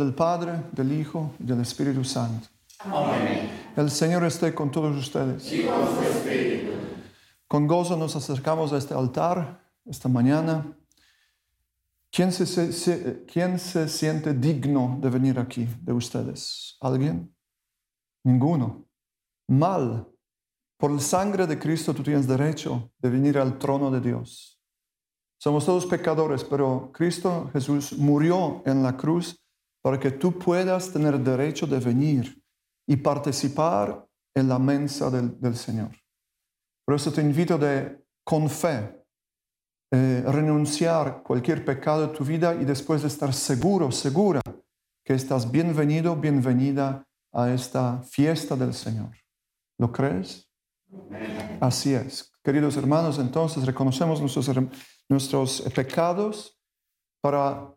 Del Padre, del Hijo y del Espíritu Santo. Amén. El Señor esté con todos ustedes. Y con su espíritu. Con gozo nos acercamos a este altar esta mañana. ¿Quién se, se- se- quién se siente digno de venir aquí de ustedes? ¿Alguien? Ninguno. Mal. Por la sangre de Cristo tú tienes derecho de venir al trono de Dios. Somos todos pecadores, pero Cristo Jesús murió en la cruz para que tú puedas tener derecho de venir y participar en la mensa del, del Señor. Por eso te invito de, con fe, eh, renunciar cualquier pecado de tu vida y después de estar seguro, segura que estás bienvenido, bienvenida a esta fiesta del Señor. ¿Lo crees? Así es. Queridos hermanos, entonces reconocemos nuestros, nuestros pecados para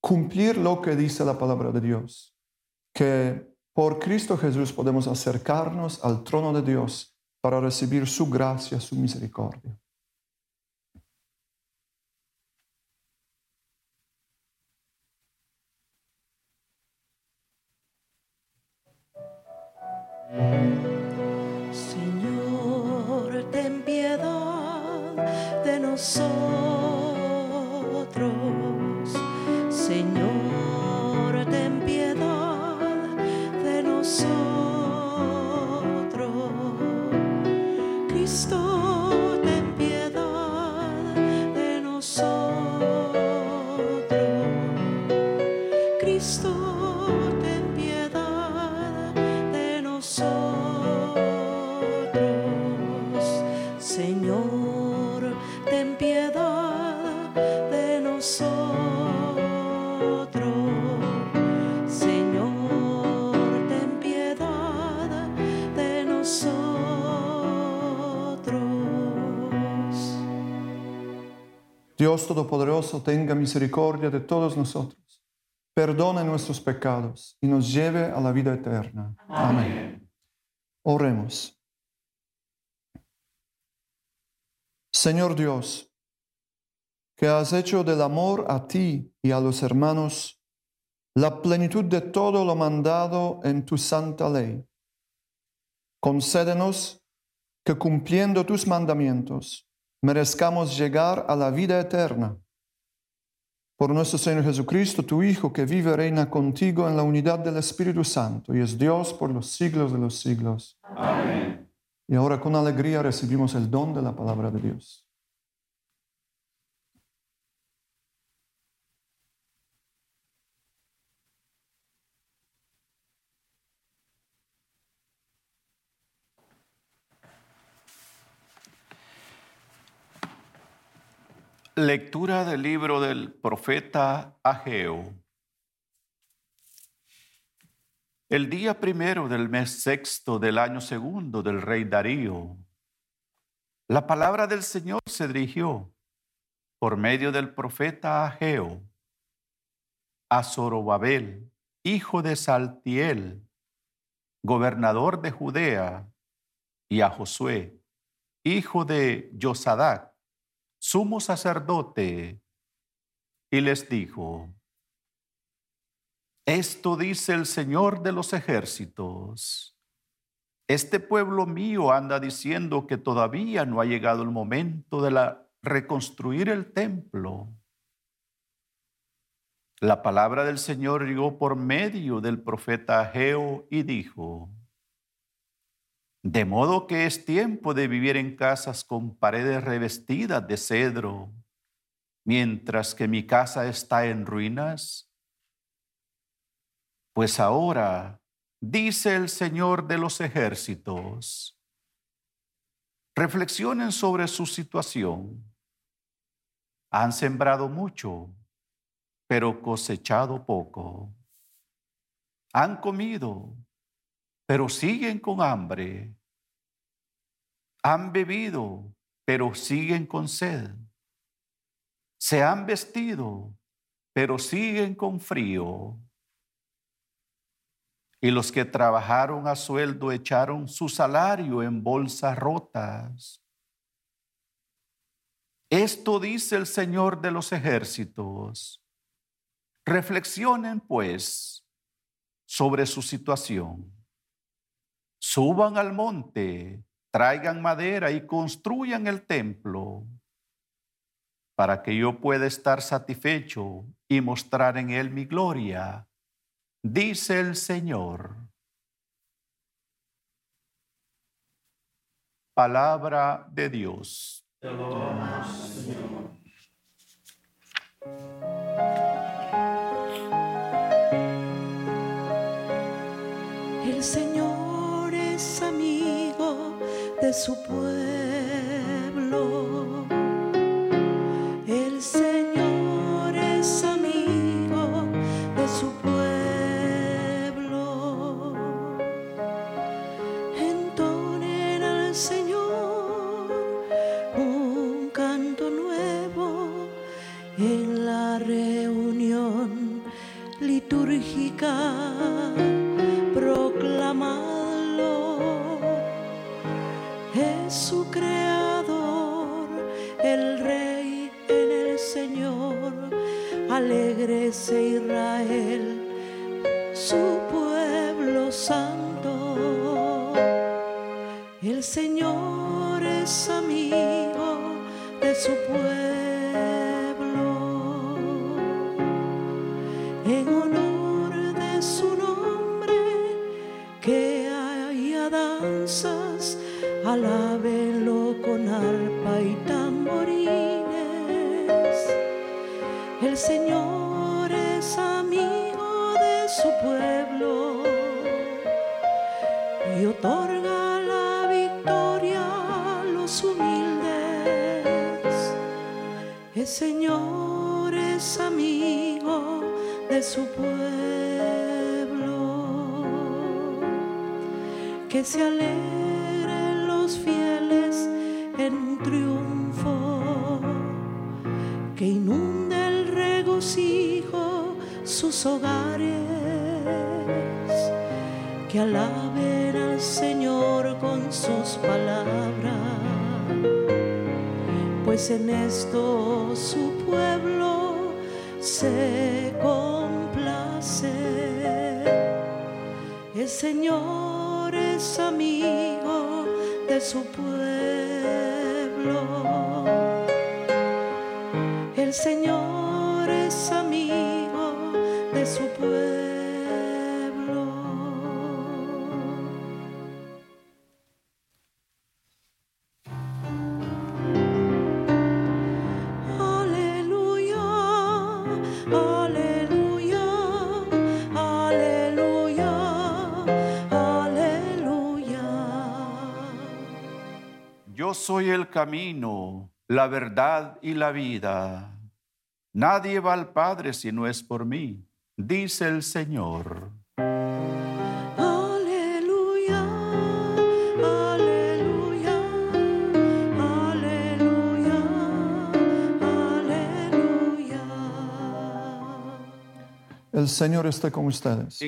cumplir lo que dice la palabra de Dios, que por Cristo Jesús podemos acercarnos al trono de Dios para recibir su gracia, su misericordia. Señor, ten piedad de nosotros. Dios Todopoderoso tenga misericordia de todos nosotros, perdone nuestros pecados y nos lleve a la vida eterna. Amén. Oremos. Señor Dios, que has hecho del amor a ti y a los hermanos la plenitud de todo lo mandado en tu santa ley. Concédenos que cumpliendo tus mandamientos merezcamos llegar a la vida eterna. Por nuestro Señor Jesucristo, tu Hijo, que vive y reina contigo en la unidad del Espíritu Santo y es Dios por los siglos de los siglos. Amén. Y ahora con alegría recibimos el don de la palabra de Dios. Lectura del libro del profeta Ageo. El día primero del mes sexto del año segundo del rey Darío, la palabra del Señor se dirigió por medio del profeta Ageo a Zorobabel, hijo de Saltiel, gobernador de Judea, y a Josué, hijo de Josadac, sumo sacerdote, y les dijo, esto dice el Señor de los ejércitos. Este pueblo mío anda diciendo que todavía no ha llegado el momento de la, reconstruir el templo. La palabra del Señor llegó por medio del profeta Ageo y dijo, de modo que es tiempo de vivir en casas con paredes revestidas de cedro, mientras que mi casa está en ruinas. Pues ahora, dice el Señor de los ejércitos, reflexionen sobre su situación. Han sembrado mucho, pero cosechado poco. Han comido, pero siguen con hambre. Han bebido, pero siguen con sed. Se han vestido, pero siguen con frío. Y los que trabajaron a sueldo echaron su salario en bolsas rotas. Esto dice el Señor de los ejércitos. Reflexionen pues sobre su situación. Suban al monte, traigan madera y construyan el templo para que yo pueda estar satisfecho y mostrar en él mi gloria, dice el Señor. Palabra de Dios. El Señor de. Alegrese Israel, su pueblo santo. El Señor es amigo de su pueblo. En honor de su nombre, que haya danzas, alábenlo Señor es amigo de su pueblo y otorga la victoria a los humildes. El Señor es amigo de su pueblo. Que se alegren sus hogares. Que alaben al Señor con sus palabras pues en esto su pueblo se complace. El Señor es amigo de su pueblo. El Señor soy el camino, la verdad y la vida. Nadie va al Padre si no es por mí, dice el Señor. Aleluya, aleluya, aleluya, aleluya. El Señor esté con ustedes.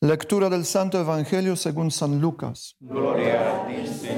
Lectura del Santo Evangelio según San Lucas. Gloria a ti, Señor.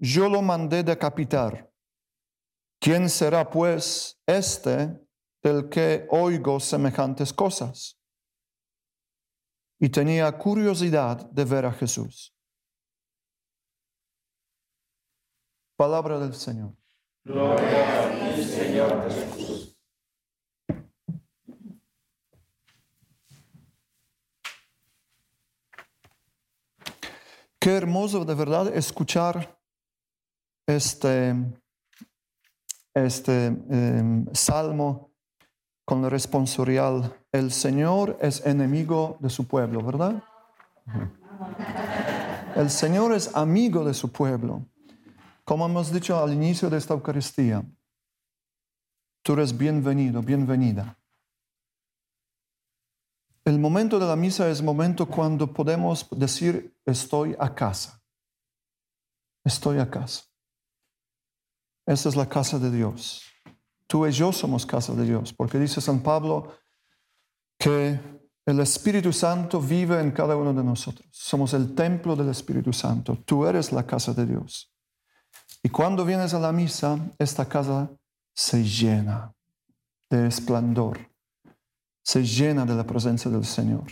yo lo mandé decapitar. ¿Quién será pues este del que oigo semejantes cosas? Y tenía curiosidad de ver a Jesús. Palabra del Señor. Gloria a ti, Señor Jesús. Qué hermoso de verdad escuchar este, este em, salmo con el responsorial. El Señor es enemigo de su pueblo, ¿verdad? El Señor es amigo de su pueblo, como hemos dicho al inicio de esta Eucaristía. tú eres bienvenido, bienvenida. El momento de la misa es momento cuando podemos decir estoy a casa. Estoy a casa. Esta es la casa de Dios. Tú y yo somos casa de Dios, porque dice San Pablo que el Espíritu Santo vive en cada uno de nosotros. Somos el templo del Espíritu Santo. Tú eres la casa de Dios. Y cuando vienes a la misa, esta casa se llena de esplendor, se llena de la presencia del Señor.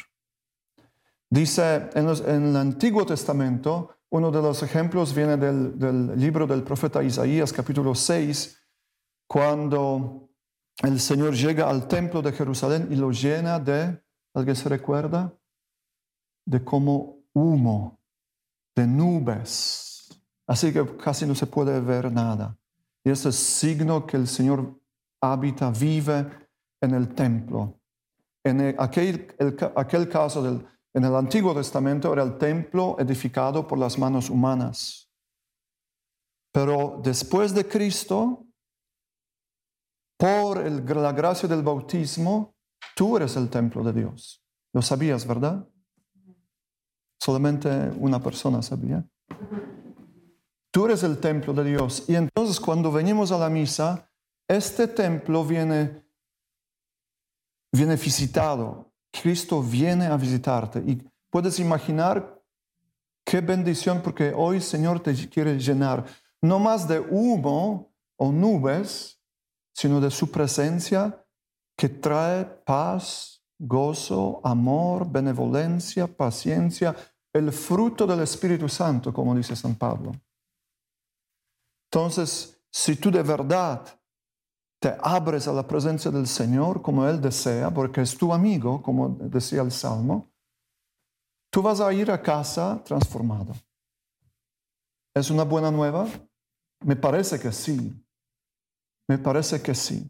Dice en, el Antiguo Testamento, uno de los ejemplos viene del, libro del profeta Isaías, capítulo 6, cuando el Señor llega al templo de Jerusalén y lo llena de, ¿alguien se recuerda? De como humo, de nubes. Así que casi no se puede ver nada. Y ese es signo que el Señor habita, vive en el templo. En aquel, aquel caso del, en el Antiguo Testamento era el templo edificado por las manos humanas. Pero después de Cristo, por la gracia del bautismo, tú eres el templo de Dios. Lo sabías, ¿verdad? Solamente una persona sabía. Tú eres el templo de Dios. Y entonces cuando venimos a la misa, este templo viene, viene visitado. Cristo viene a visitarte. Y puedes imaginar qué bendición, porque hoy Señor te quiere llenar, no más de humo o nubes, sino de su presencia que trae paz, gozo, amor, benevolencia, paciencia, el fruto del Espíritu Santo, como dice San Pablo. Entonces, si tú de verdad te abres a la presencia del Señor como Él desea, porque es tu amigo, como decía el Salmo, tú vas a ir a casa transformado. ¿Es una buena nueva? Me parece que sí. Me parece que sí.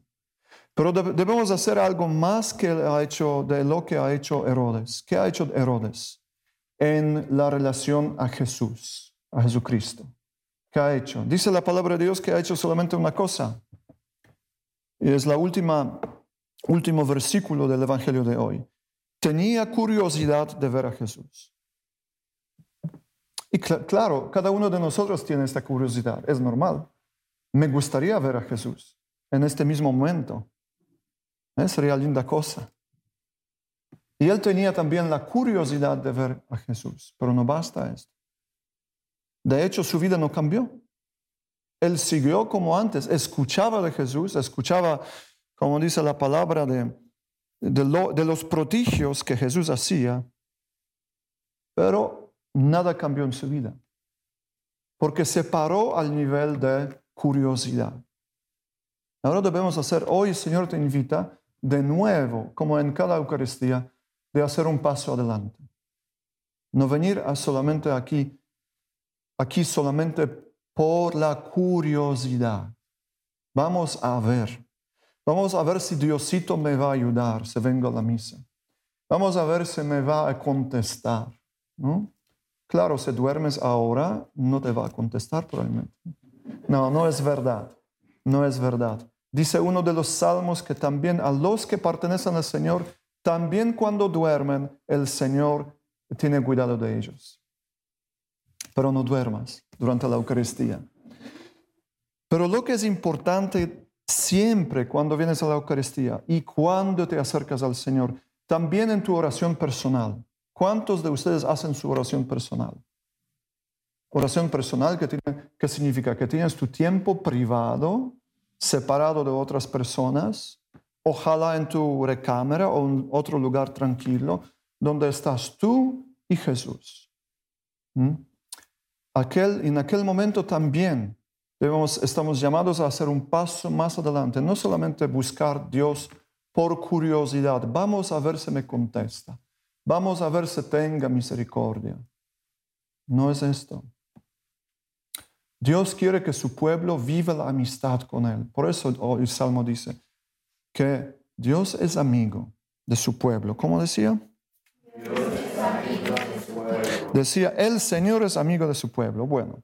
Pero debemos hacer algo más que ha hecho de lo que ha hecho Herodes. ¿Qué ha hecho Herodes en la relación a Jesús, a Jesucristo? ¿Qué ha hecho? Dice la palabra de Dios que ha hecho solamente una cosa. Es la última último versículo del evangelio de hoy. Tenía curiosidad de ver a Jesús. Y claro, cada uno de nosotros tiene esta curiosidad, es normal me gustaría ver a Jesús en este mismo momento. ¿Eh? Sería linda cosa. Y él tenía también la curiosidad de ver a Jesús, pero no basta esto. De hecho, su vida no cambió. Él siguió como antes, escuchaba de Jesús, escuchaba, como dice la palabra, de, de los prodigios que Jesús hacía, pero nada cambió en su vida, porque se paró al nivel de curiosidad. Ahora debemos hacer, hoy el Señor te invita de nuevo, como en cada Eucaristía, de hacer un paso adelante. No venir a solamente aquí, aquí solamente por la curiosidad. Vamos a ver. Vamos a ver si Diosito me va a ayudar si vengo a la misa. Vamos a ver si me va a contestar. ¿no? Claro, si duermes ahora, no te va a contestar probablemente. No, no es verdad. No es verdad. Dice uno de los salmos que también a los que pertenecen al Señor, también cuando duermen, el Señor tiene cuidado de ellos. Pero no duermas durante la Eucaristía. Pero lo que es importante siempre cuando vienes a la Eucaristía y cuando te acercas al Señor, también en tu oración personal. ¿Cuántos de ustedes hacen su oración personal? Oración personal, ¿qué, significa? Que tienes tu tiempo privado, separado de otras personas, ojalá en tu recámara o en otro lugar tranquilo, donde estás tú y Jesús. ¿Mm? Aquel, en aquel momento también debemos, estamos llamados a hacer un paso más adelante, no solamente buscar Dios por curiosidad, vamos a ver si me contesta, vamos a ver si tenga misericordia. No es esto. Dios quiere que su pueblo viva la amistad con Él. Por eso el Salmo dice que Dios es amigo de su pueblo. ¿Cómo decía? Dios es amigo de su pueblo. Decía, el Señor es amigo de su pueblo. Bueno,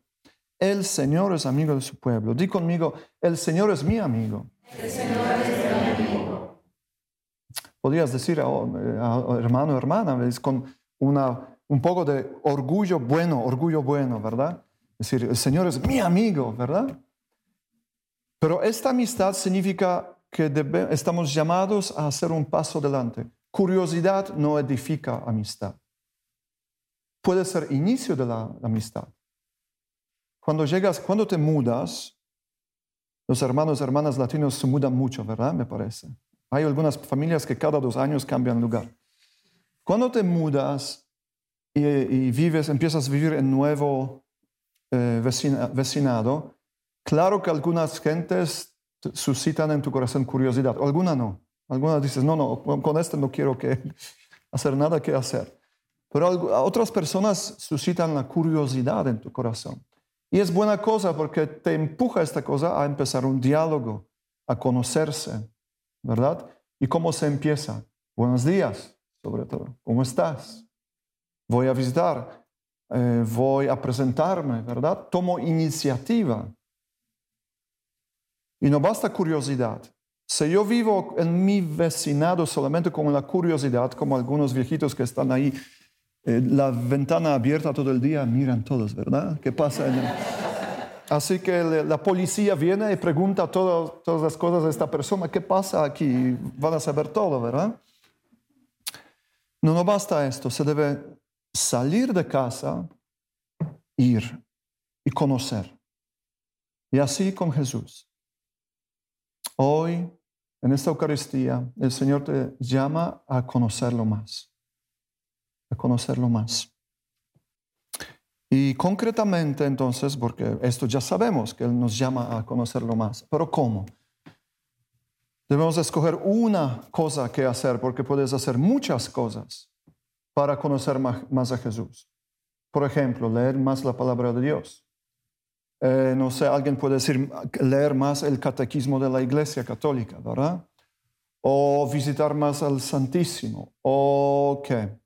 el Señor es amigo de su pueblo. Di conmigo, el Señor es mi amigo. El Señor es podrías decir a hermano, hermana, es con una, un poco de orgullo bueno, orgullo bueno, ¿verdad? Es decir, el Señor es mi amigo, ¿verdad? Pero esta amistad significa que debe- estamos llamados a hacer un paso adelante. Curiosidad no edifica amistad. Puede ser inicio de la amistad. Cuando llegas, cuando te mudas, los hermanos y hermanas latinos se mudan mucho, ¿verdad? Me parece. Hay algunas familias que cada dos años cambian lugar. Cuando te mudas y, vives, empiezas a vivir en nuevo eh, vecina- vecinado, claro que algunas gentes te- suscitan en tu corazón curiosidad, algunas no. Algunas dices, no, no, con este no quiero que hacer nada que hacer. Pero otras personas suscitan la curiosidad en tu corazón. Y es buena cosa porque te empuja esta cosa a empezar un diálogo, a conocerse, ¿verdad? ¿Y cómo se empieza? Buenos días, sobre todo. ¿Cómo estás? Voy a visitar, eh, voy a presentarme, ¿verdad? Tomo iniciativa. Y no basta curiosidad. Si yo vivo en mi vecinado solamente con la curiosidad, como algunos viejitos que están ahí, la ventana abierta todo el día, miran todos, ¿verdad? ¿Qué pasa? en el- Así que la policía viene y pregunta todo- todas las cosas de esta persona, ¿qué pasa aquí? Van a saber todo, ¿verdad? No, no basta esto, se debe salir de casa, ir y conocer. Y así con Jesús. Hoy, en esta Eucaristía, el Señor te llama a conocerlo más, a conocerlo más. Y concretamente entonces, porque esto ya sabemos que Él nos llama a conocerlo más, pero ¿cómo? Debemos escoger una cosa que hacer, porque puedes hacer muchas cosas para conocer más a Jesús. Por ejemplo, leer más la palabra de Dios. Eh, no sé, alguien puede decir leer más el catequismo de la Iglesia Católica, ¿verdad? O visitar más al Santísimo. O qué?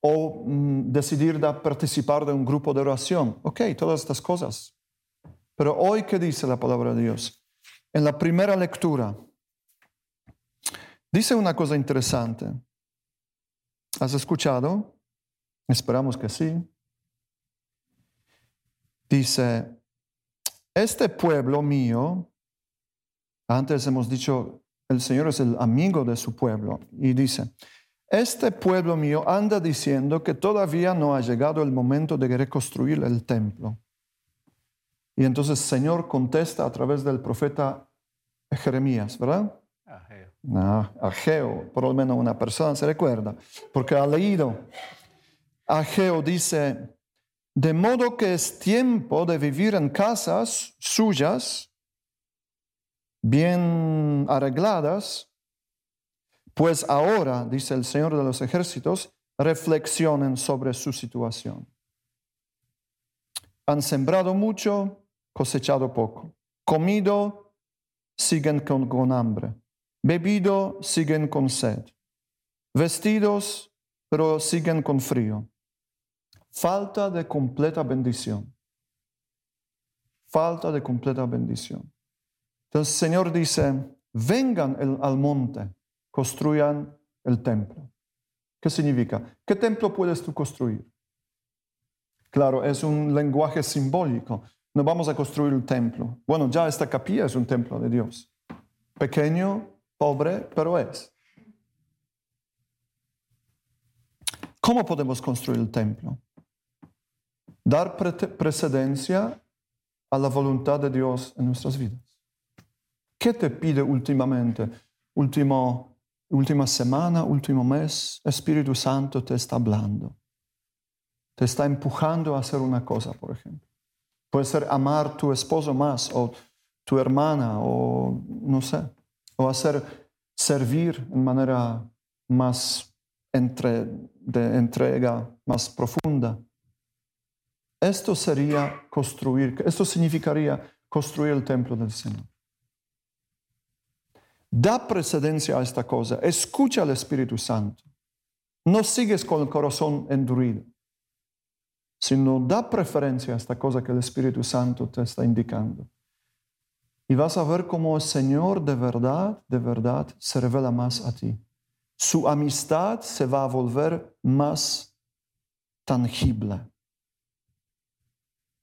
O mm, decidir de participar de un grupo de oración. Ok, todas estas cosas. Pero hoy, ¿qué dice la palabra de Dios? En la primera lectura, dice una cosa interesante. ¿Has escuchado? Esperamos que sí. Dice, este pueblo mío, antes hemos dicho, el Señor es el amigo de su pueblo, y dice, este pueblo mío anda diciendo que todavía no ha llegado el momento de reconstruir el templo. Y entonces el Señor contesta a través del profeta Jeremías, ¿verdad? No, Ageo, por lo menos una persona se recuerda, porque ha leído. Ageo dice, de modo que es tiempo de vivir en casas suyas, bien arregladas, pues ahora, dice el Señor de los ejércitos, reflexionen sobre su situación. Han sembrado mucho, cosechado poco. Comido, siguen con, hambre. Bebido, siguen con sed. Vestidos, pero siguen con frío. Falta de completa bendición. Falta de completa bendición. Entonces el Señor dice, vengan al monte, construyan el templo. ¿Qué significa? ¿Qué templo puedes tú construir? Claro, es un lenguaje simbólico. No vamos a construir el templo. Bueno, ya esta capilla es un templo de Dios. Pequeño, pobre, pero es. ¿Cómo podemos construir el templo? Dar pre- precedencia a la voluntad de Dios en nuestras vidas. ¿Qué te pide últimamente? Último, última semana, último mes, Espíritu Santo te está hablando. Te está empujando a hacer una cosa, por ejemplo. Puede ser amar tu esposo más o tu hermana o no sé. O hacer servir en manera más entre, de entrega, más profunda. Esto sería construir, esto significaría construir el templo del Señor. Da precedencia a esta cosa, escucha al Espíritu Santo. No sigues con el corazón endurido, sino da preferencia a esta cosa que el Espíritu Santo te está indicando. Y vas a ver cómo el Señor de verdad, de verdad, se revela más a ti. su amistad se va a volver más tangible.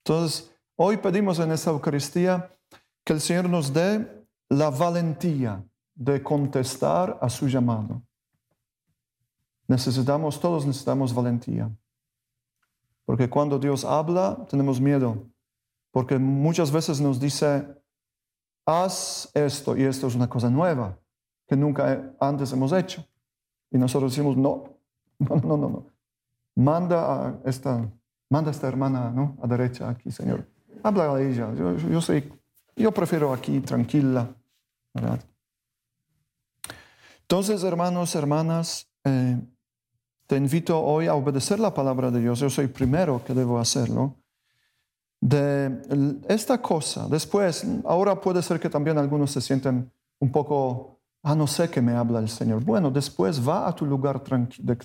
Entonces, hoy pedimos en esta Eucaristía que el Señor nos dé la valentía de contestar a su llamado. Necesitamos, todos necesitamos valentía. Porque cuando Dios habla, tenemos miedo. Porque muchas veces nos dice, haz esto y esto es una cosa nueva que nunca antes hemos hecho. Y nosotros decimos, no, no, no, no, no. Manda a esta, manda a esta hermana ¿no? a derecha aquí, Señor. Habla a ella. Yo, yo, yo prefiero aquí, tranquila. ¿verdad? Entonces, hermanos, hermanas, eh, te invito hoy a obedecer la palabra de Dios. Yo soy primero que debo hacerlo. De esta cosa, después, ahora puede ser que también algunos se sienten un poco, ah, no sé qué me habla el Señor. Bueno, después va a tu lugar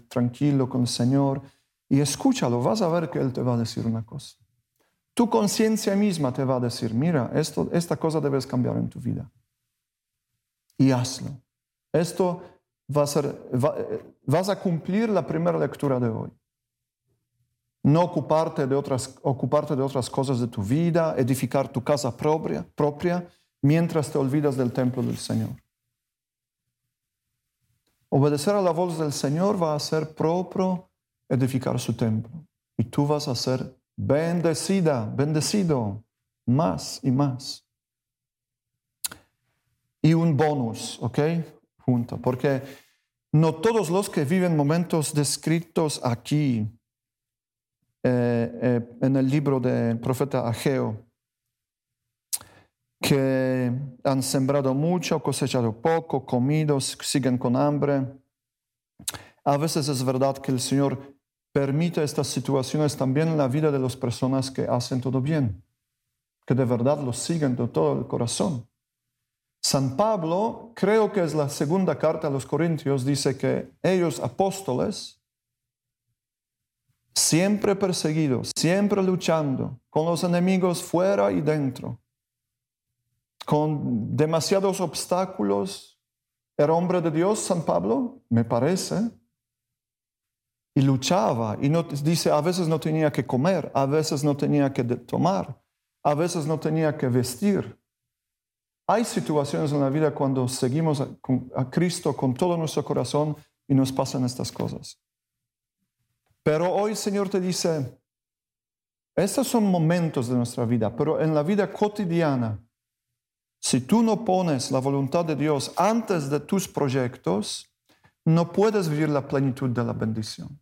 tranquilo con el Señor y escúchalo, vas a ver que Él te va a decir una cosa. Tu conciencia misma te va a decir, mira, esta cosa debes cambiar en tu vida. Y hazlo. Esto va a ser, eh, vas a cumplir la primera lectura de hoy. No ocuparte de, otras, ocuparte de otras cosas de tu vida, edificar tu casa propia, propia mientras te olvidas del templo del Señor. Obedecer a la voz del Señor va a ser propio edificar su templo. Y tú vas a ser bendecida, bendecido más y más. Y un bonus, ¿ok? Porque no todos los que viven momentos descritos aquí eh, eh, en el libro del profeta Ageo, que han sembrado mucho, cosechado poco, comido, siguen con hambre. A veces es verdad que el Señor permite estas situaciones también en la vida de las personas que hacen todo bien, que de verdad los siguen de todo el corazón. San Pablo, creo que es la segunda carta a los Corintios, dice que ellos apóstoles, siempre perseguidos, siempre luchando con los enemigos fuera y dentro, con demasiados obstáculos, era hombre de Dios, San Pablo, me parece, y luchaba, y no, dice, a veces no tenía que comer, a veces no tenía que tomar, a veces no tenía que vestir. Hay situaciones en la vida cuando seguimos a, Cristo con todo nuestro corazón y nos pasan estas cosas. Pero hoy Señor te dice, estos son momentos de nuestra vida, pero en la vida cotidiana, si tú no pones la voluntad de Dios antes de tus proyectos, no puedes vivir la plenitud de la bendición.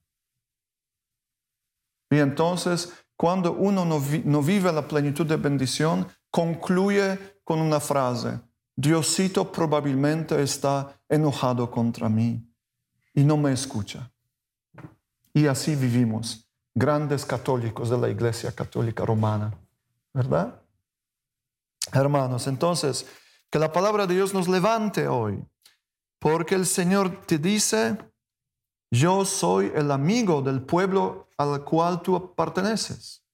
Y entonces, cuando uno no, no vive la plenitud de bendición, concluye con una frase, Diosito probablemente está enojado contra mí y no me escucha. Y así vivimos, grandes católicos de la Iglesia Católica Romana, ¿verdad? Hermanos, entonces, que la palabra de Dios nos levante hoy, porque el Señor te dice, yo soy el amigo del pueblo al cual tú perteneces.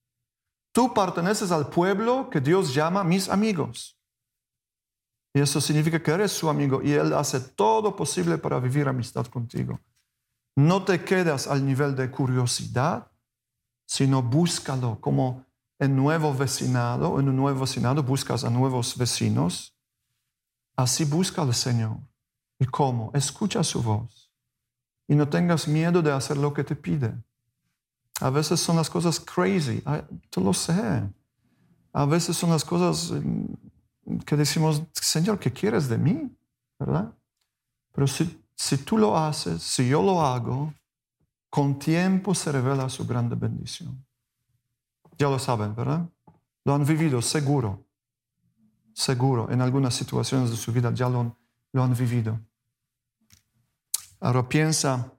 Tú perteneces al pueblo que Dios llama mis amigos. Y eso significa que eres su amigo y Él hace todo posible para vivir amistad contigo. No te quedas al nivel de curiosidad, sino búscalo como en nuevo vecinado, en un nuevo vecinado buscas a nuevos vecinos. Así busca al Señor. ¿Y cómo? Escucha su voz. Y no tengas miedo de hacer lo que te pide. A veces son las cosas crazy, tú lo sé. A veces son las cosas mm, que decimos, Señor, ¿qué quieres de mí? ¿Verdad? Pero si, si tú lo haces, si yo lo hago, con tiempo se revela su grande bendición. Ya lo saben, ¿verdad? Lo han vivido seguro, seguro, en algunas situaciones de su vida ya lo, lo han vivido. Ahora piensa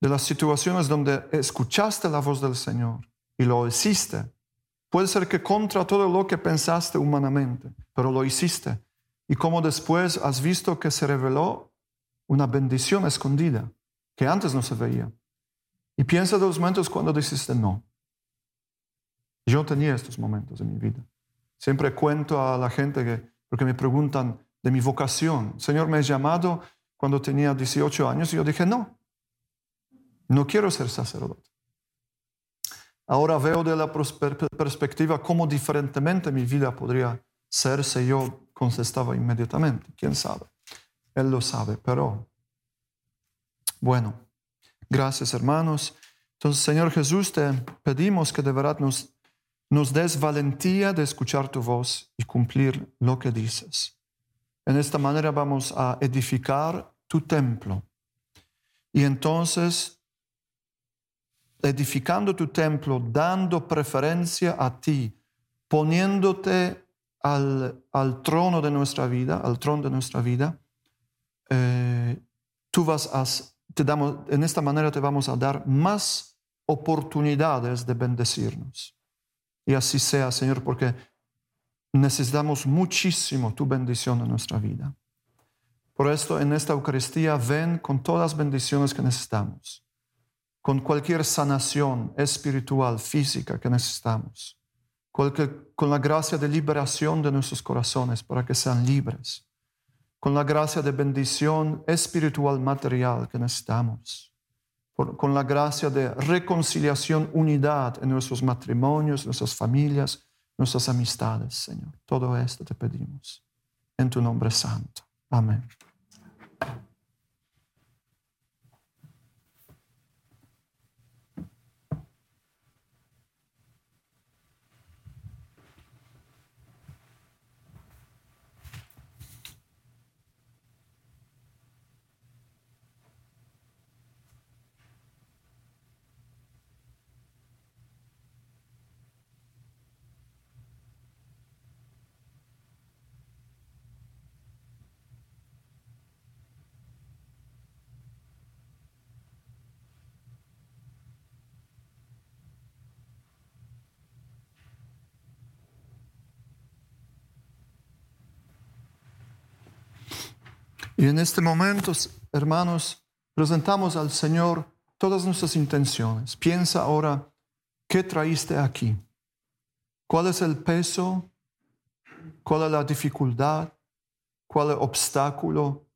de las situaciones donde escuchaste la voz del Señor y lo hiciste Puede ser que contra todo lo que pensaste humanamente, pero lo hiciste. Y como después has visto que se reveló una bendición escondida que antes no se veía. Y piensa de los momentos cuando dijiste no. Yo tenía estos momentos en mi vida. Siempre cuento a la gente que, porque me preguntan de mi vocación. Señor, me has llamado cuando tenía 18 años y yo dije, no, no quiero ser sacerdote. Ahora veo de la perspectiva cómo diferentemente mi vida podría ser yo contestaba inmediatamente. ¿Quién sabe? Él lo sabe, pero bueno, gracias hermanos. Entonces, Señor Jesús, te pedimos que de verdad nos, nos des valentía de escuchar tu voz y cumplir lo que dices. En esta manera vamos a edificar tu templo. Y entonces, edificando tu templo, dando preferencia a ti, poniéndote al, al trono de nuestra vida, al trono de nuestra vida, eh, tú vas a, te damos, en esta manera te vamos a dar más oportunidades de bendecirnos. Y así sea, Señor, porque necesitamos muchísimo tu bendición en nuestra vida. Por esto, en esta Eucaristía, ven con todas las bendiciones que necesitamos, con cualquier sanación espiritual, física que necesitamos, con la gracia de liberación de nuestros corazones para que sean libres, con la gracia de bendición espiritual material que necesitamos, con la gracia de reconciliación, unidad en nuestros matrimonios, nuestras familias, nuestras amistades, Señor. Todo esto te pedimos en tu nombre santo. Amén. Y en este momento, hermanos, presentamos al Señor todas nuestras intenciones. Piensa ahora, ¿qué traíste aquí? ¿Cuál es el peso? ¿Cuál es la dificultad? ¿Cuál es el obstáculo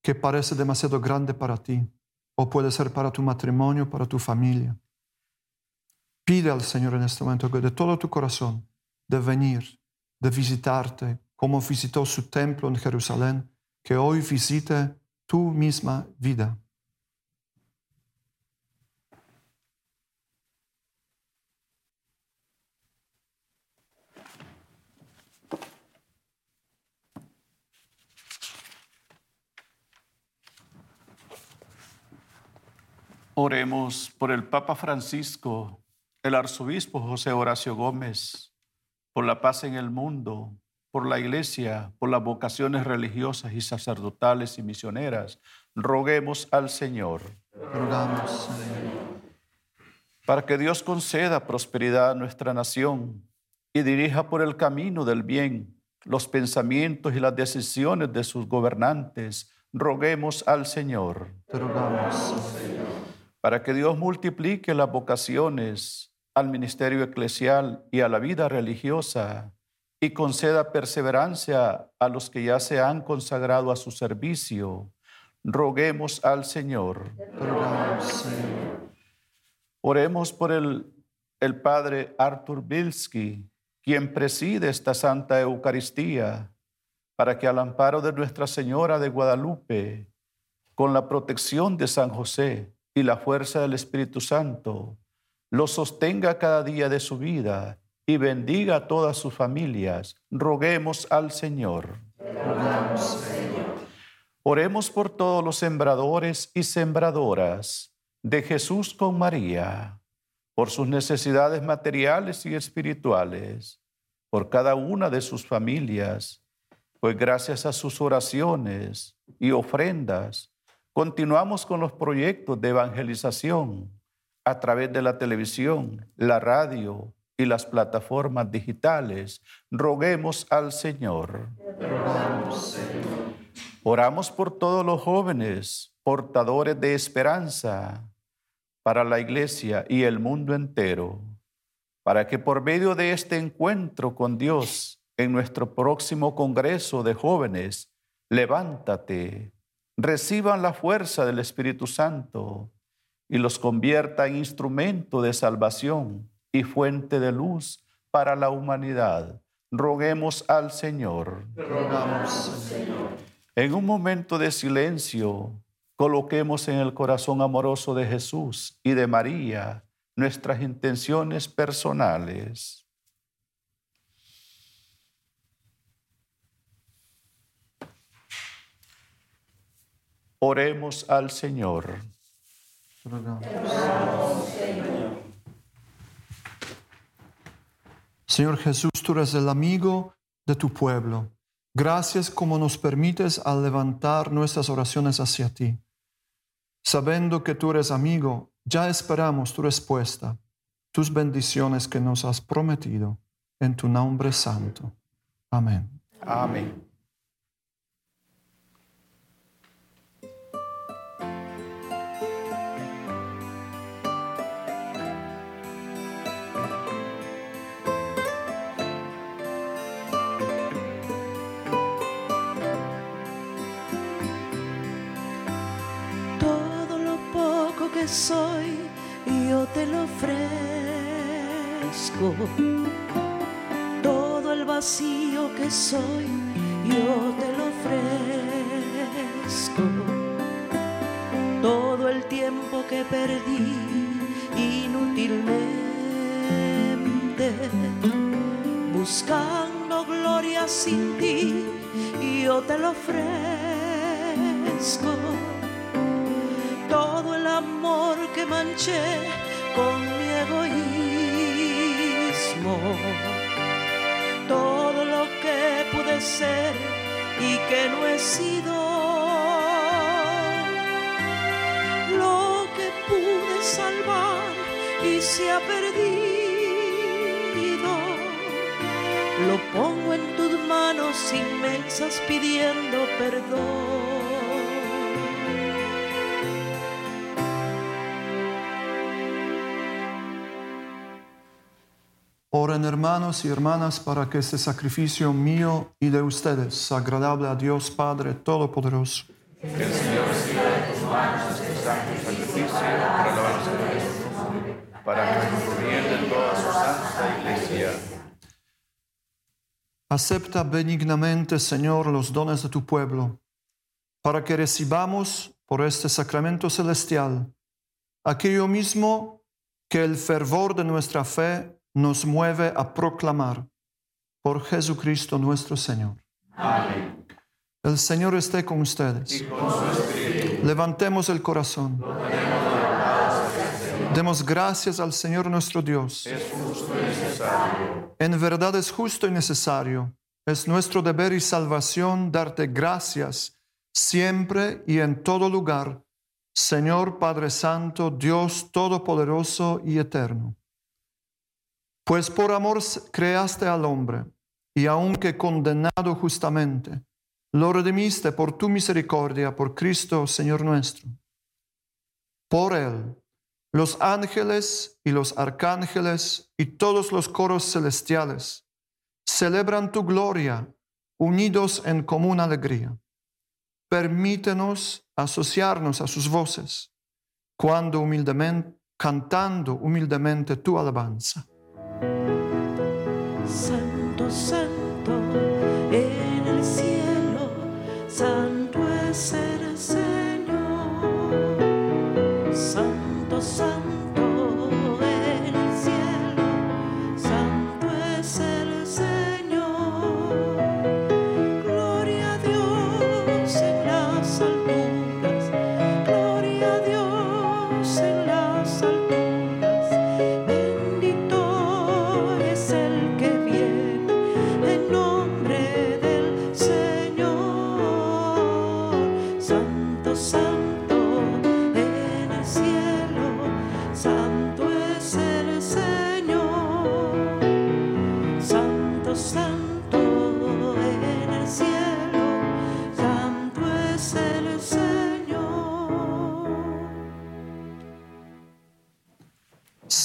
que parece demasiado grande para ti? O puede ser para tu matrimonio, para tu familia. Pide al Señor en este momento que de todo tu corazón de venir, de visitarte, como visitó su templo en Jerusalén, que hoy visite tu misma vida. Oremos por el Papa Francisco, el arzobispo José Horacio Gómez, por la paz en el mundo, por la iglesia, por las vocaciones religiosas y sacerdotales y misioneras. Roguemos al Señor Rogamos, Señor. para que Dios conceda prosperidad a nuestra nación y dirija por el camino del bien los pensamientos y las decisiones de sus gobernantes. Roguemos al Señor. Rogamos, Señor. para que Dios multiplique las vocaciones al ministerio eclesial y a la vida religiosa y conceda perseverancia a los que ya se han consagrado a su servicio. Roguemos al Señor. Oremos por el, el Padre Artur Bilski, quien preside esta Santa Eucaristía, para que al amparo de Nuestra Señora de Guadalupe, con la protección de San José y la fuerza del Espíritu Santo, lo sostenga cada día de su vida y bendiga a todas sus familias. Roguemos al Señor. Señor. Oremos por todos los sembradores y sembradoras de Jesús con María, por sus necesidades materiales y espirituales, por cada una de sus familias, pues gracias a sus oraciones y ofrendas, continuamos con los proyectos de evangelización a través de la televisión, la radio y las plataformas digitales. Roguemos al Señor. Rogamos, Señor. Oramos por todos los jóvenes portadores de esperanza para la iglesia y el mundo entero, para que por medio de este encuentro con Dios en nuestro próximo Congreso de Jóvenes, levántate, reciban la fuerza del Espíritu Santo y los convierta en instrumento de salvación y fuente de luz para la humanidad. Roguemos al Señor. Rogamos, Señor. En un momento de silencio, coloquemos en el corazón amoroso de Jesús y de María nuestras intenciones personales. Oremos al Señor. Rogamos. Señor Jesús, tú eres el amigo de tu pueblo. Gracias como nos permites al levantar nuestras oraciones hacia ti. Sabiendo que tú eres amigo, ya esperamos tu respuesta, tus bendiciones que nos has prometido en tu nombre santo. Amén. Amén. Soy, yo te lo ofrezco. Todo el vacío que soy, yo te lo ofrezco. Todo el tiempo que perdí inútilmente, buscando gloria sin ti, yo te lo ofrezco todo el amor que manché con mi egoísmo, todo lo que pude ser y que no he sido, lo que pude salvar y se ha perdido. Lo pongo en tus manos inmensas pidiendo perdón. Hermanos y hermanas para que este sacrificio mío y de ustedes agradable a Dios Padre Todopoderoso. Que el Señor reciba de tus manos este para que nos gobierne toda su santa iglesia. Acepta benignamente, Señor, los dones de tu pueblo, para que recibamos por este sacramento celestial aquello mismo que el fervor de nuestra fe nos mueve a proclamar por Jesucristo nuestro Señor. Amén. El Señor esté con ustedes. Levantemos el corazón. Demos gracias al Señor nuestro Dios. Es justo y necesario. En verdad es justo y necesario. Es nuestro deber y salvación darte gracias siempre y en todo lugar, Señor Padre Santo, Dios Todopoderoso y Eterno. Pues por amor creaste al hombre, y aunque condenado justamente, lo redimiste por tu misericordia, por Cristo, Señor nuestro. Por él, los ángeles y los arcángeles y todos los coros celestiales celebran tu gloria, unidos en común alegría. Permítenos asociarnos a sus voces, cuando humildemente, cantando humildemente tu alabanza. Santo, santo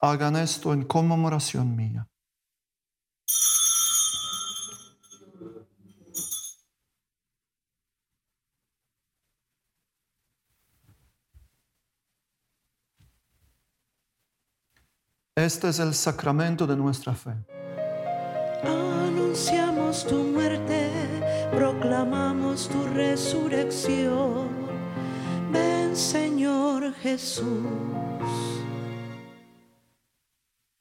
Hagan esto en conmemoración mía. Este es el sacramento de nuestra fe. Anunciamos tu muerte, proclamamos tu resurrección. Ven Señor Jesús.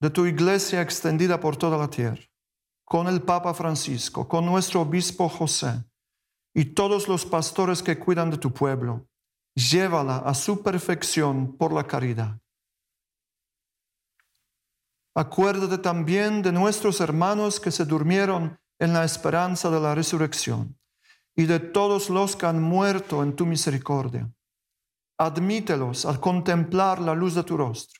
de tu iglesia extendida por toda la tierra, con el Papa Francisco, con nuestro obispo José y todos los pastores que cuidan de tu pueblo. Llévala a su perfección por la caridad Acuérdate también de nuestros hermanos que se durmieron en la esperanza de la resurrección y de todos los que han muerto en tu misericordia. Admítelos al contemplar la luz de tu rostro.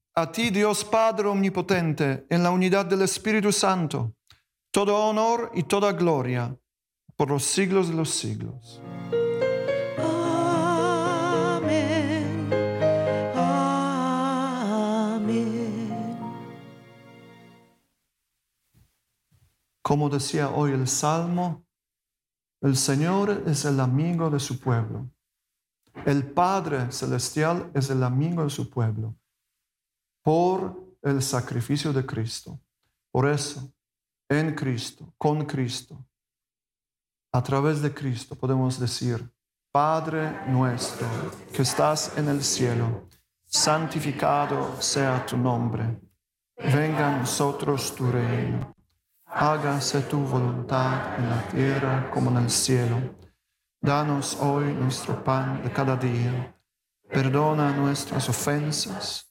a ti Dios Padre Omnipotente, en la unidad del Espíritu Santo, todo honor y toda gloria por los siglos de los siglos. Como decía hoy el Salmo, el Señor es el amigo de su pueblo. El Padre Celestial es el amigo de su pueblo por el sacrificio de Cristo. Por eso, en Cristo, con Cristo, a través de Cristo podemos decir, Padre nuestro que estás en el cielo, santificado sea tu nombre. Venga a nosotros tu reino hágase tu voluntad en la tierra como en el cielo. Danos hoy nuestro pan de cada día. Perdona nuestras ofensas,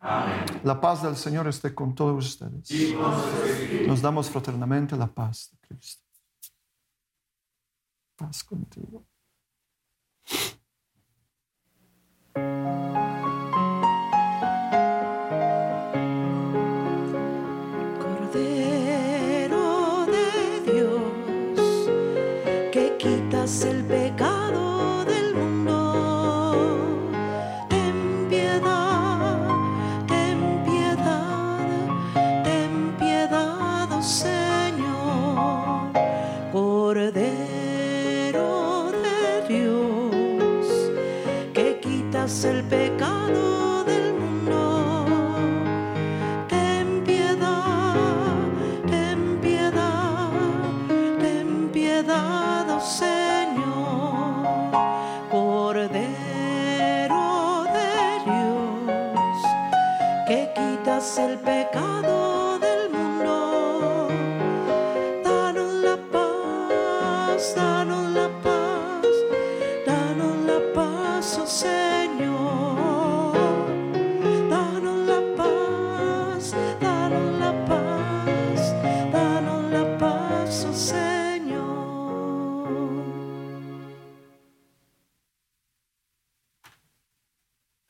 La paz del Señor esté con todos ustedes. Nos damos fraternamente la paz de Cristo. Paz contigo.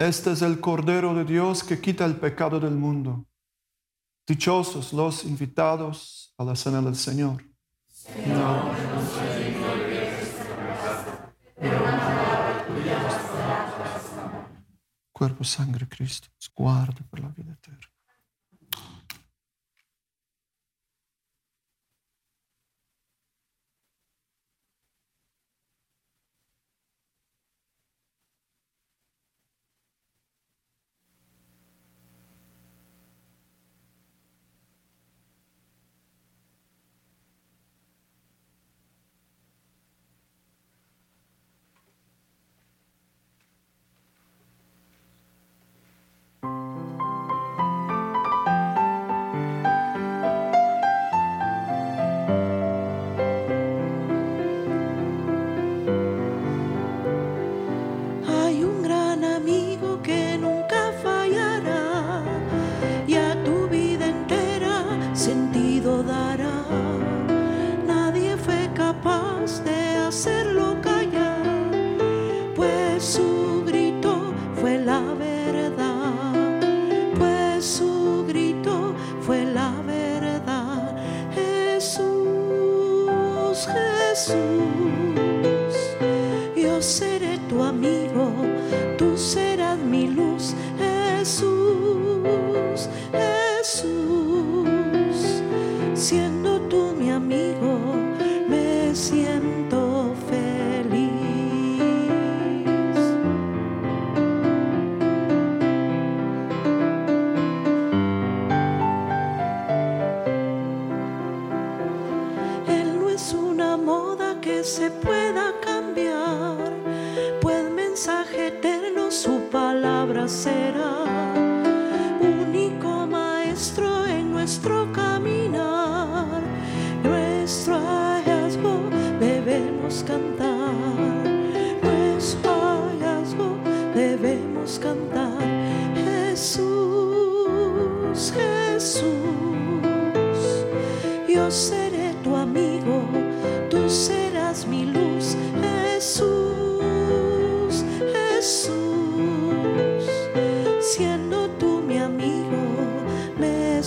Este es el Cordero de Dios que quita el pecado del mundo. Dichosos los invitados a la cena del Señor. Señor, Cuerpo, sangre, Cristo, guarda.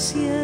cielos.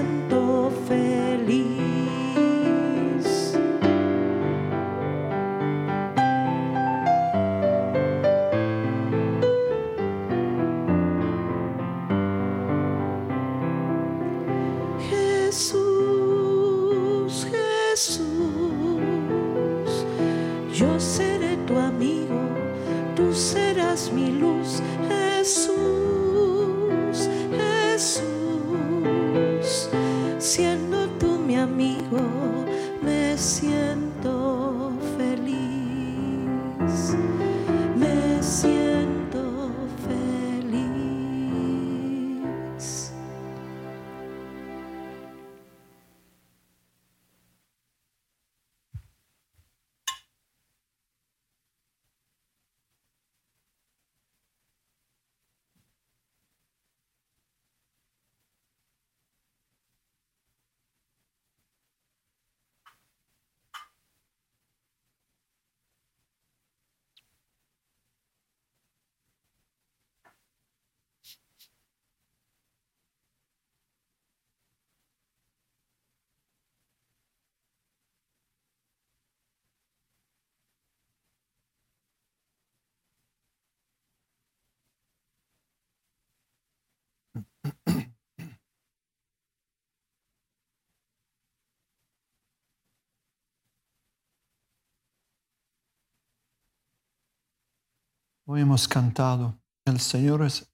Hoy hemos cantado, el Señor es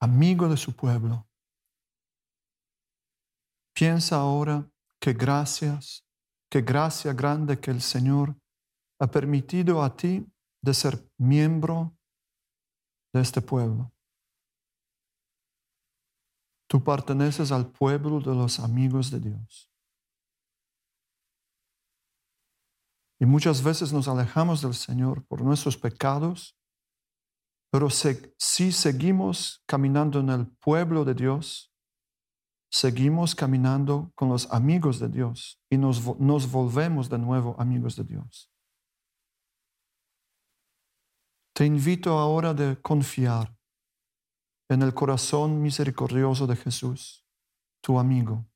amigo de su pueblo. Piensa ahora que gracias, que gracia grande que el Señor ha permitido a ti de ser miembro de este pueblo. Tú perteneces al pueblo de los amigos de Dios. Y muchas veces nos alejamos del Señor por nuestros pecados, pero si seguimos caminando en el pueblo de Dios, seguimos caminando con los amigos de Dios y nos, nos volvemos de nuevo amigos de Dios. Te invito ahora de confiar en el corazón misericordioso de Jesús, tu amigo.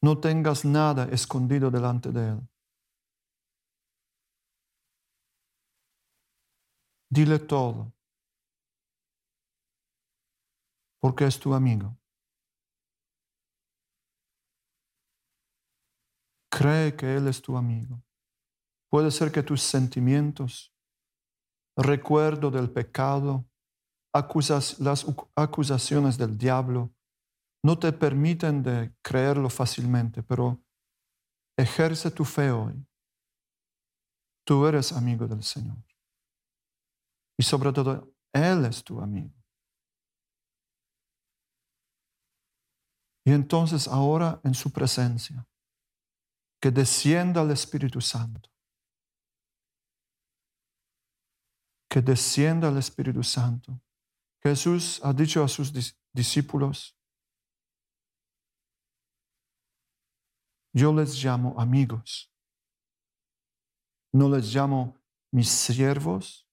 No tengas nada escondido delante de Él. Dile todo, porque es tu amigo. Cree que Él es tu amigo. Puede ser que tus sentimientos, recuerdo del pecado, las acusaciones del diablo, no te permiten de creerlo fácilmente, pero ejerce tu fe hoy. Tú eres amigo del Señor. Y sobre todo, Él es tu amigo. Y entonces ahora en su presencia, que descienda el Espíritu Santo. Que descienda el Espíritu Santo. Jesús ha dicho a sus discípulos, Yo les llamo amigos. No les llamo mis siervos,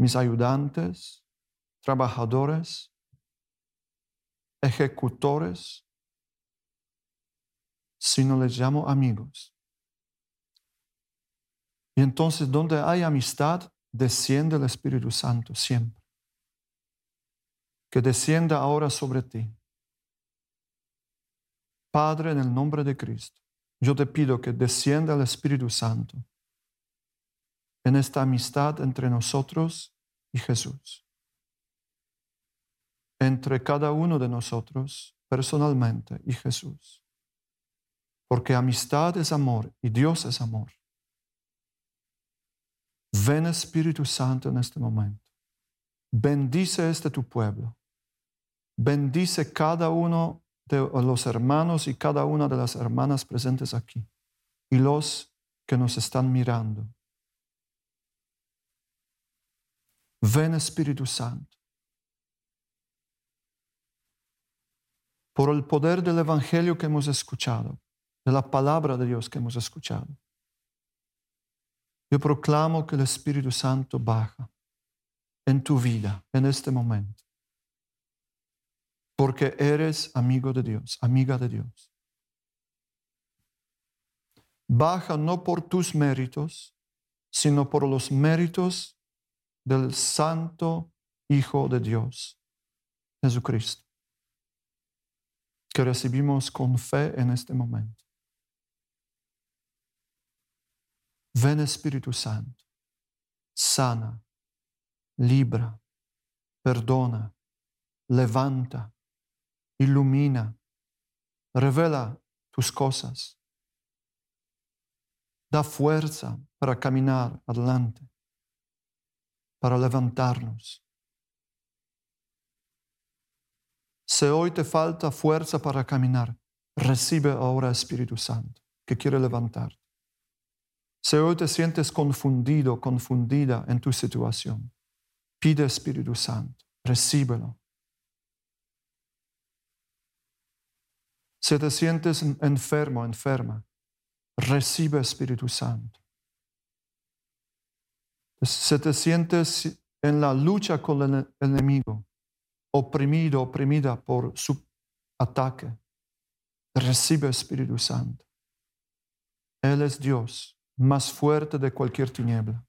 mis ayudantes, trabajadores, ejecutores, sino les llamo amigos. Y entonces donde hay amistad, desciende el Espíritu Santo siempre. Que descienda ahora sobre ti. Padre, en el nombre de Cristo, yo te pido que descienda el Espíritu Santo en esta amistad entre nosotros y Jesús. Entre cada uno de nosotros personalmente y Jesús. Porque amistad es amor y Dios es amor. Ven Espíritu Santo en este momento. Bendice este tu pueblo. Bendice cada uno de los hermanos y cada una de las hermanas presentes aquí y los que nos están mirando. Ven Espíritu Santo. Por el poder del Evangelio que hemos escuchado, de la palabra de Dios que hemos escuchado. Yo proclamo que el Espíritu Santo baja en tu vida en este momento porque eres amigo de Dios, amiga de Dios. Baja no por tus méritos, sino por los méritos del Santo Hijo de Dios, Jesucristo, que recibimos con fe en este momento. Ven Espíritu Santo, sana, libra, perdona, levanta, ilumina, revela tus cosas, da fuerza para caminar adelante, para levantarnos. Si hoy te falta fuerza para caminar, recibe ahora Espíritu Santo que quiere levantarte. Si hoy te sientes confundido, confundida en tu situación, pide Espíritu Santo, recíbelo Si te sientes enfermo, enferma, recibe Espíritu Santo. Si te sientes en la lucha con el enemigo, oprimido, oprimida por su ataque, recibe Espíritu Santo. Él es Dios, más fuerte de cualquier tiniebla.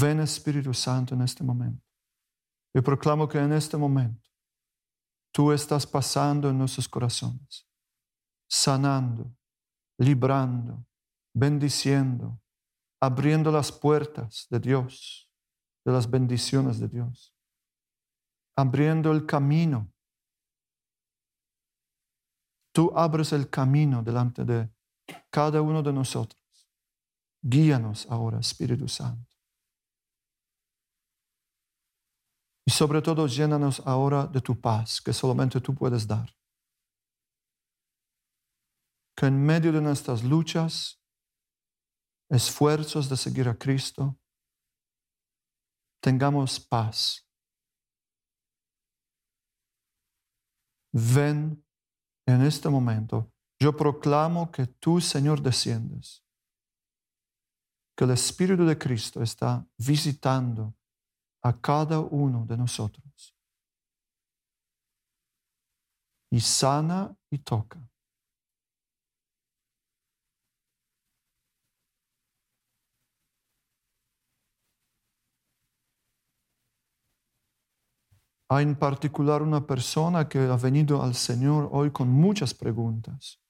Ven Espíritu Santo en este momento. Yo proclamo que en este momento tú estás pasando en nuestros corazones, sanando, librando, bendiciendo, abriendo las puertas de Dios, de las bendiciones de Dios, abriendo el camino. Tú abres el camino delante de cada uno de nosotros. Guíanos ahora, Espíritu Santo. Y sobre todo, llénanos ahora de tu paz que solamente tú puedes dar. Que en medio de nuestras luchas, esfuerzos de seguir a Cristo, tengamos paz. Ven en este momento. Yo proclamo que tú, Señor, desciendes. Que el Espíritu de Cristo está visitando a cada uno de nosotros. Y sana y toca. Hay en particular una persona que ha venido al Señor hoy con muchas preguntas,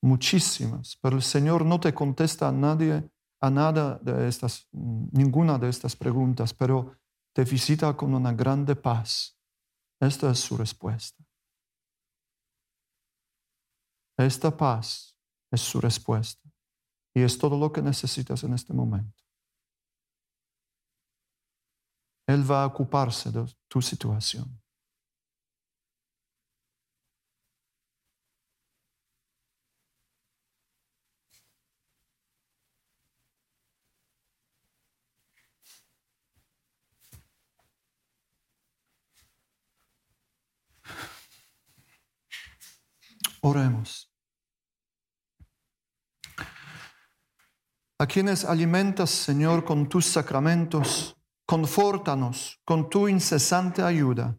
muchísimas, pero el Señor no te contesta a nadie a nada de estas, ninguna de estas preguntas, pero te visita con una grande paz. Esta es su respuesta. Esta paz es su respuesta y es todo lo que necesitas en este momento. Él va a ocuparse de tu situación. Oremos. A quienes alimentas, Señor, con tus sacramentos, confórtanos con tu incesante ayuda,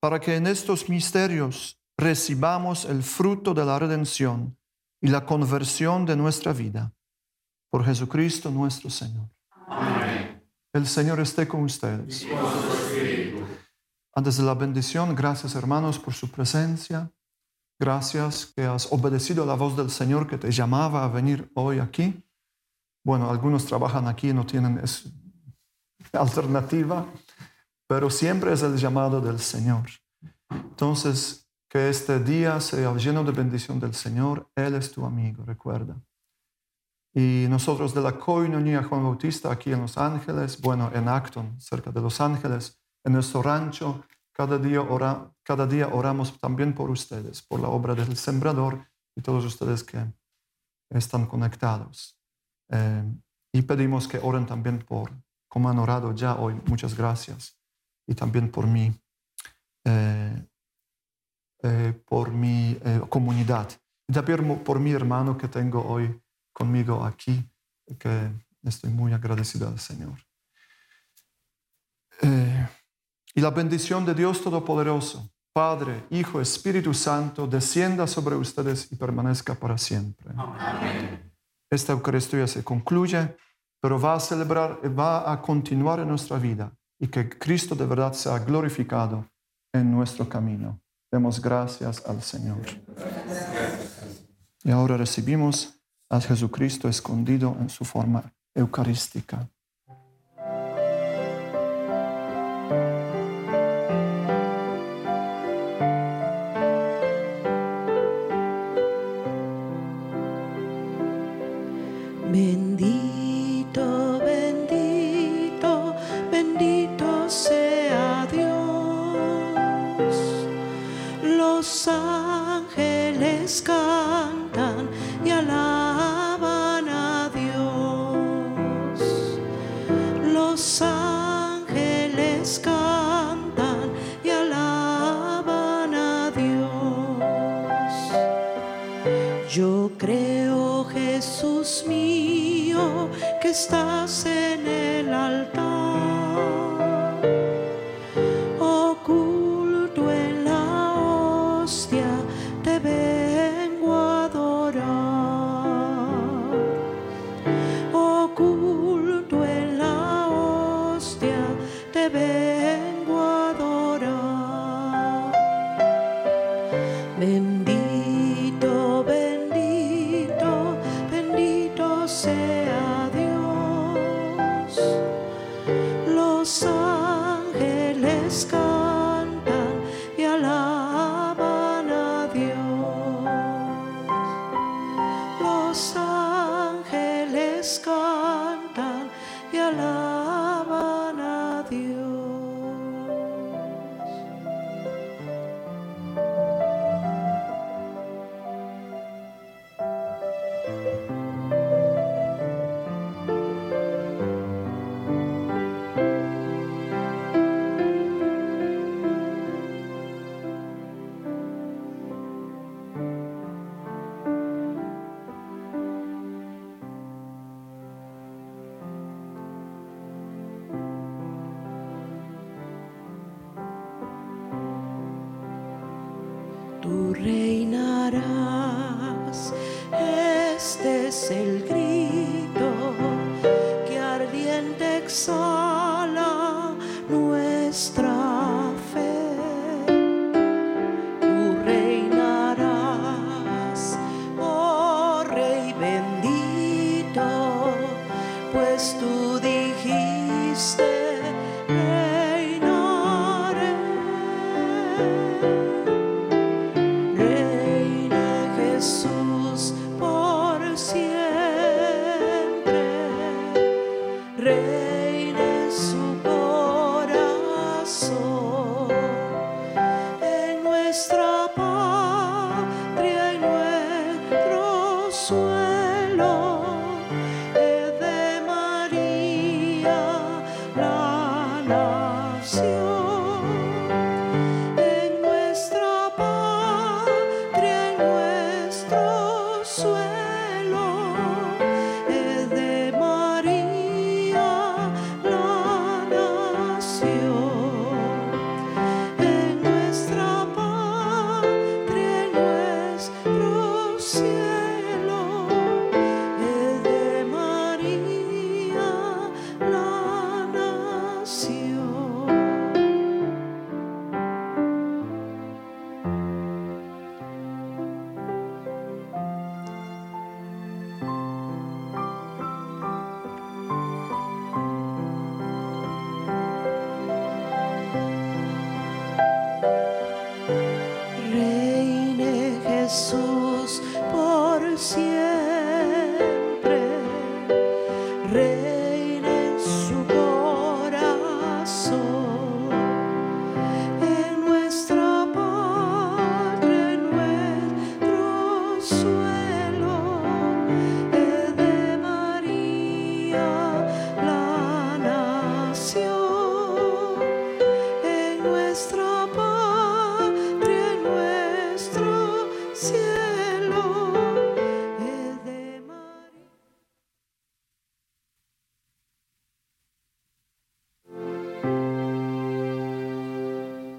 para que en estos misterios recibamos el fruto de la redención y la conversión de nuestra vida. Por Jesucristo nuestro Señor. Amén. El Señor esté con ustedes. Y con su espíritu. Antes de la bendición, gracias hermanos por su presencia. Gracias que has obedecido a la voz del Señor que te llamaba a venir hoy aquí. Bueno, algunos trabajan aquí y no tienen es- alternativa, pero siempre es el llamado del Señor. Entonces, que este día sea lleno de bendición del Señor. Él es tu amigo, recuerda. Y nosotros de la Coinonía Juan Bautista aquí en Los Ángeles, bueno, en Acton, cerca de Los Ángeles, en nuestro rancho, cada día, ora- cada día oramos también por ustedes, por la obra del sembrador y todos ustedes que están conectados. Eh, y pedimos que oren también por, como han orado ya hoy, muchas gracias. Y también por mí, eh, eh, por mi eh, comunidad. Y también por mi hermano que tengo hoy conmigo aquí, que estoy muy agradecido al Señor. Y la bendición de Dios Todopoderoso, Padre, Hijo, Espíritu Santo, descienda sobre ustedes y permanezca para siempre. Esta Eucaristía se concluye, pero va a celebrar, va a continuar en nuestra vida y que Cristo de verdad sea glorificado en nuestro camino. Demos gracias al Señor. Y ahora recibimos a Jesucristo escondido en su forma eucarística. Mío, que